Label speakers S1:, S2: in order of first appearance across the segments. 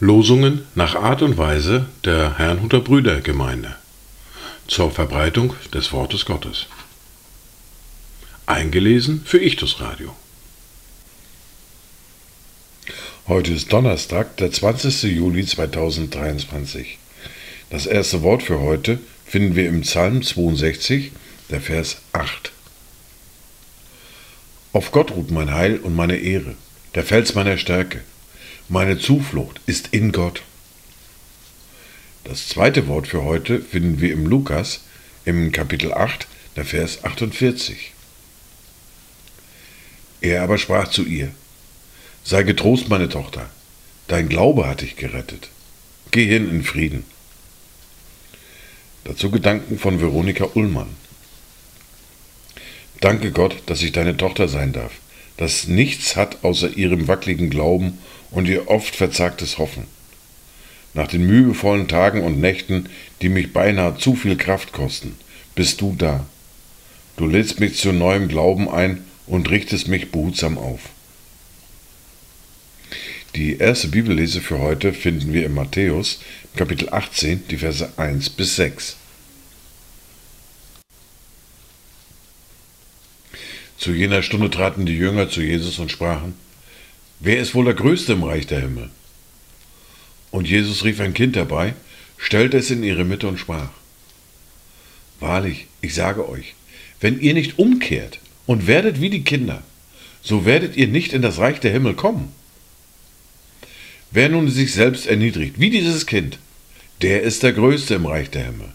S1: Losungen nach Art und Weise der Herrnhuter Brüdergemeinde zur Verbreitung des Wortes Gottes. Eingelesen für Ichtus Radio. Heute ist Donnerstag, der 20. Juli 2023. Das erste Wort für heute finden wir im Psalm 62, der Vers 8. Auf Gott ruht mein Heil und meine Ehre, der Fels meiner Stärke. Meine Zuflucht ist in Gott. Das zweite Wort für heute finden wir im Lukas im Kapitel 8, der Vers 48. Er aber sprach zu ihr, Sei getrost, meine Tochter, dein Glaube hat dich gerettet. Geh hin in Frieden. Dazu Gedanken von Veronika Ullmann. Danke Gott, dass ich deine Tochter sein darf, das nichts hat außer ihrem wackeligen Glauben und ihr oft verzagtes Hoffen. Nach den mühevollen Tagen und Nächten, die mich beinahe zu viel Kraft kosten, bist du da. Du lädst mich zu neuem Glauben ein und richtest mich behutsam auf. Die erste Bibellese für heute finden wir in Matthäus, Kapitel 18, die Verse 1 bis 6. Zu jener Stunde traten die Jünger zu Jesus und sprachen, Wer ist wohl der Größte im Reich der Himmel? Und Jesus rief ein Kind herbei, stellte es in ihre Mitte und sprach, Wahrlich, ich sage euch, wenn ihr nicht umkehrt und werdet wie die Kinder, so werdet ihr nicht in das Reich der Himmel kommen. Wer nun sich selbst erniedrigt, wie dieses Kind, der ist der Größte im Reich der Himmel.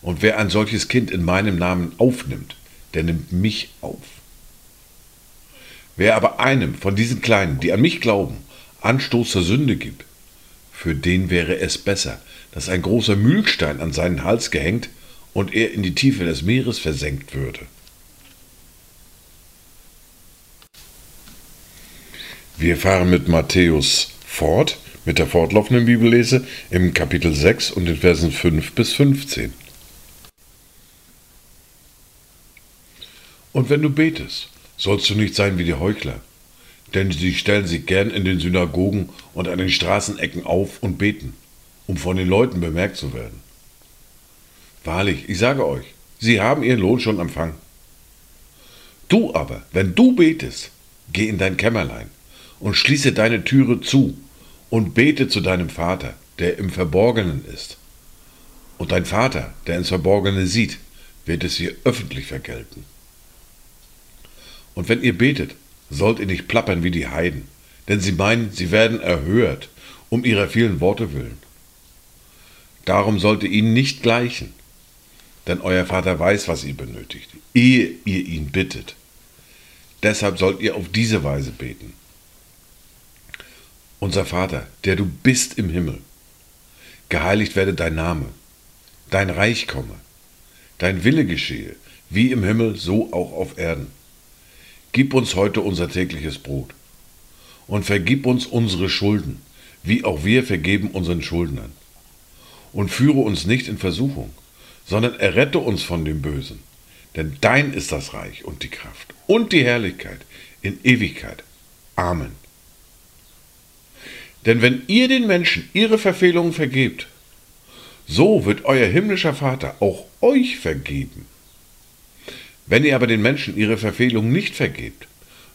S1: Und wer ein solches Kind in meinem Namen aufnimmt, der nimmt mich auf. Wer aber einem von diesen Kleinen, die an mich glauben, Anstoß zur Sünde gibt, für den wäre es besser, dass ein großer Mühlstein an seinen Hals gehängt und er in die Tiefe des Meeres versenkt würde. Wir fahren mit Matthäus fort mit der fortlaufenden Bibellese im Kapitel 6 und den Versen 5 bis 15. Und wenn du betest, sollst du nicht sein wie die Heuchler, denn sie stellen sich gern in den Synagogen und an den Straßenecken auf und beten, um von den Leuten bemerkt zu werden. Wahrlich, ich sage euch, sie haben ihren Lohn schon empfangen. Du aber, wenn du betest, geh in dein Kämmerlein und schließe deine Türe zu und bete zu deinem Vater, der im Verborgenen ist. Und dein Vater, der ins Verborgene sieht, wird es dir öffentlich vergelten. Und wenn ihr betet, sollt ihr nicht plappern wie die Heiden, denn sie meinen, sie werden erhört, um ihrer vielen Worte willen. Darum sollt ihr ihnen nicht gleichen, denn euer Vater weiß, was ihr benötigt, ehe ihr ihn bittet. Deshalb sollt ihr auf diese Weise beten. Unser Vater, der du bist im Himmel, geheiligt werde dein Name, dein Reich komme, dein Wille geschehe, wie im Himmel, so auch auf Erden. Gib uns heute unser tägliches Brot und vergib uns unsere Schulden, wie auch wir vergeben unseren Schuldnern. Und führe uns nicht in Versuchung, sondern errette uns von dem Bösen. Denn dein ist das Reich und die Kraft und die Herrlichkeit in Ewigkeit. Amen. Denn wenn ihr den Menschen ihre Verfehlungen vergebt, so wird euer himmlischer Vater auch euch vergeben. Wenn ihr aber den Menschen ihre Verfehlungen nicht vergebt,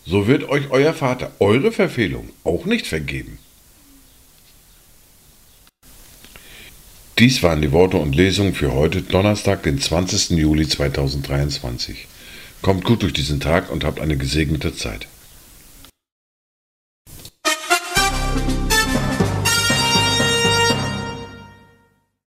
S1: so wird euch euer Vater eure Verfehlungen auch nicht vergeben. Dies waren die Worte und Lesungen für heute, Donnerstag, den 20. Juli 2023. Kommt gut durch diesen Tag und habt eine gesegnete Zeit.